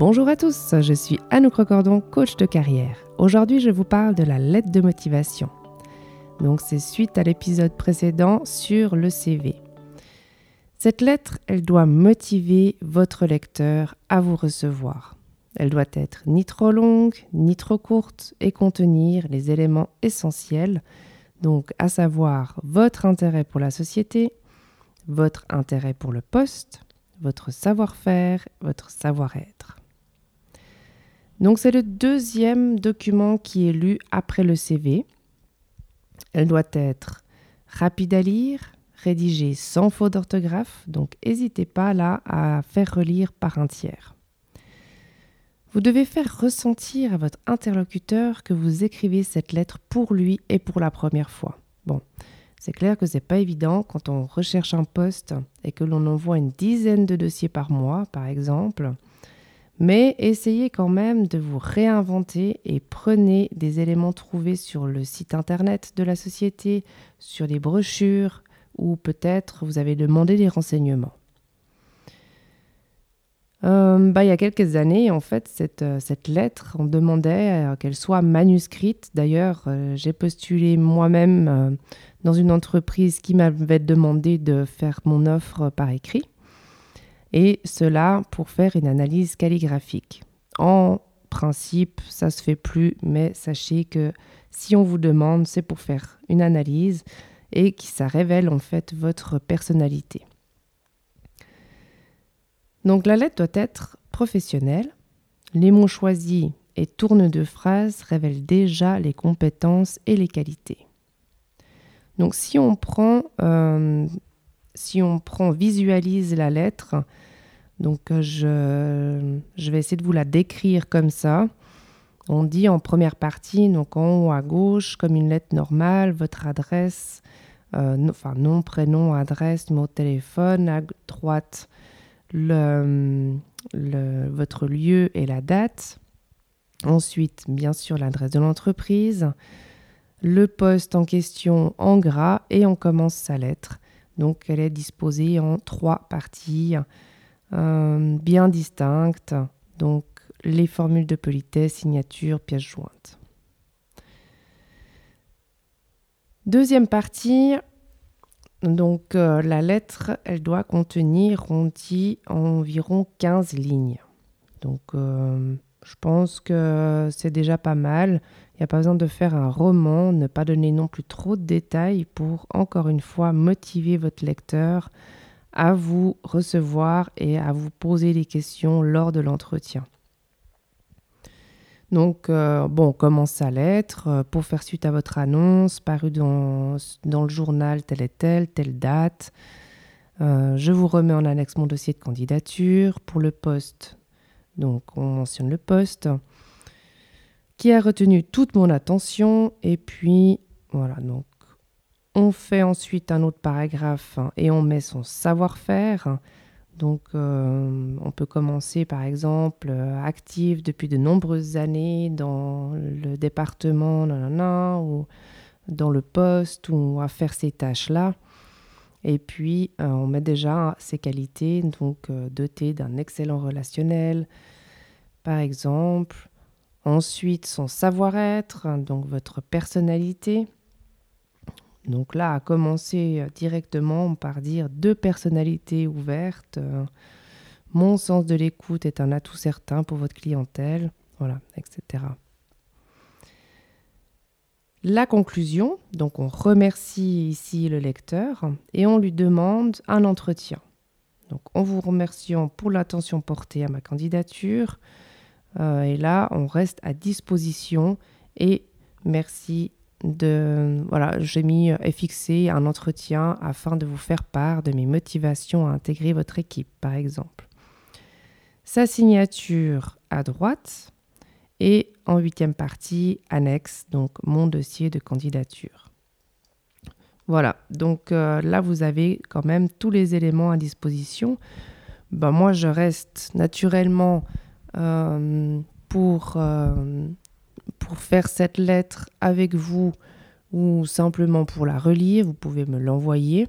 Bonjour à tous, je suis Anouk Recordon, coach de carrière. Aujourd'hui, je vous parle de la lettre de motivation. Donc, c'est suite à l'épisode précédent sur le CV. Cette lettre, elle doit motiver votre lecteur à vous recevoir. Elle doit être ni trop longue, ni trop courte et contenir les éléments essentiels, donc à savoir votre intérêt pour la société, votre intérêt pour le poste, votre savoir-faire, votre savoir-être. Donc c'est le deuxième document qui est lu après le CV. Elle doit être rapide à lire, rédigée sans faute d'orthographe, donc n'hésitez pas là à faire relire par un tiers. Vous devez faire ressentir à votre interlocuteur que vous écrivez cette lettre pour lui et pour la première fois. Bon, c'est clair que c'est pas évident quand on recherche un poste et que l'on envoie une dizaine de dossiers par mois, par exemple. Mais essayez quand même de vous réinventer et prenez des éléments trouvés sur le site internet de la société, sur les brochures, ou peut-être vous avez demandé des renseignements. Euh, bah, il y a quelques années, en fait, cette, euh, lettre, on demandait euh, qu'elle soit manuscrite. D'ailleurs, j'ai postulé moi-même dans une entreprise qui m'avait demandé de faire mon offre par écrit. Et cela pour faire une analyse calligraphique. En principe, ça se fait plus, mais sachez que si on vous demande, c'est pour faire une analyse et que ça révèle en fait votre personnalité. Donc la lettre doit être professionnelle. Les mots choisis et tourne de phrases révèlent déjà les compétences et les qualités. Donc si on prend, euh, si on prend, visualise la lettre, donc je, je vais essayer de vous la décrire comme ça. On dit en première partie, donc en haut à gauche, comme une lettre normale, votre adresse, euh, enfin nom, prénom, adresse, numéro de téléphone, à droite votre lieu et la date. Ensuite, bien sûr, l'adresse de l'entreprise, le poste en question en gras et on commence sa lettre. Donc, elle est disposée en trois parties euh, bien distinctes. Donc, les formules de politesse, signature, pièce jointe. Deuxième partie, donc euh, la lettre, elle doit contenir, on dit, environ 15 lignes. Donc euh, je pense que c'est déjà pas mal. Il n'y a pas besoin de faire un roman, ne pas donner non plus trop de détails pour, encore une fois, motiver votre lecteur à vous recevoir et à vous poser des questions lors de l'entretien. Donc, euh, bon, on commence sa lettre euh, pour faire suite à votre annonce parue dans, dans le journal telle et telle, telle date. Euh, je vous remets en annexe mon dossier de candidature pour le poste. Donc, on mentionne le poste qui a retenu toute mon attention. Et puis, voilà, donc, on fait ensuite un autre paragraphe et on met son savoir-faire. Donc, euh, on peut commencer par exemple euh, actif depuis de nombreuses années dans le département ou dans le poste ou à faire ces tâches-là. Et puis, euh, on met déjà ses qualités, donc doté d'un excellent relationnel, par exemple. Ensuite, son savoir-être, donc votre personnalité. Donc là, à commencer euh, directement par dire deux personnalités ouvertes. Euh, mon sens de l'écoute est un atout certain pour votre clientèle, voilà, etc. La conclusion, donc on remercie ici le lecteur et on lui demande un entretien. Donc en vous remerciant pour l'attention portée à ma candidature, euh, et là on reste à disposition et merci voilà, j'ai mis et fixé un entretien afin de vous faire part de mes motivations à intégrer votre équipe, par exemple. Sa signature à droite et en huitième partie annexe, donc mon dossier de candidature. Voilà, donc euh, là vous avez quand même tous les éléments à disposition. Ben, moi je reste naturellement euh, pour euh, pour faire cette lettre avec vous ou simplement pour la relire, vous pouvez me l'envoyer.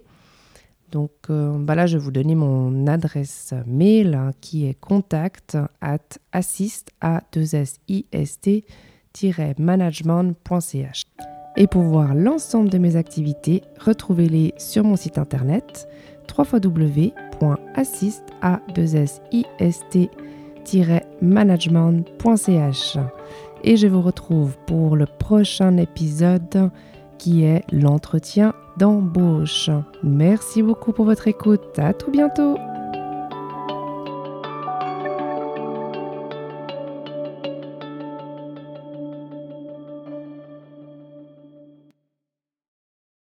Donc euh, bah là, je vais vous donner mon adresse mail hein, qui est contact at assist, a 2 s i s t management.ch. Et pour voir l'ensemble de mes activités, retrouvez-les sur mon site internet www.assist, a 2 s i s t management.ch. Et je vous retrouve pour le prochain épisode qui est l'entretien d'embauche. Merci beaucoup pour votre écoute. À tout bientôt.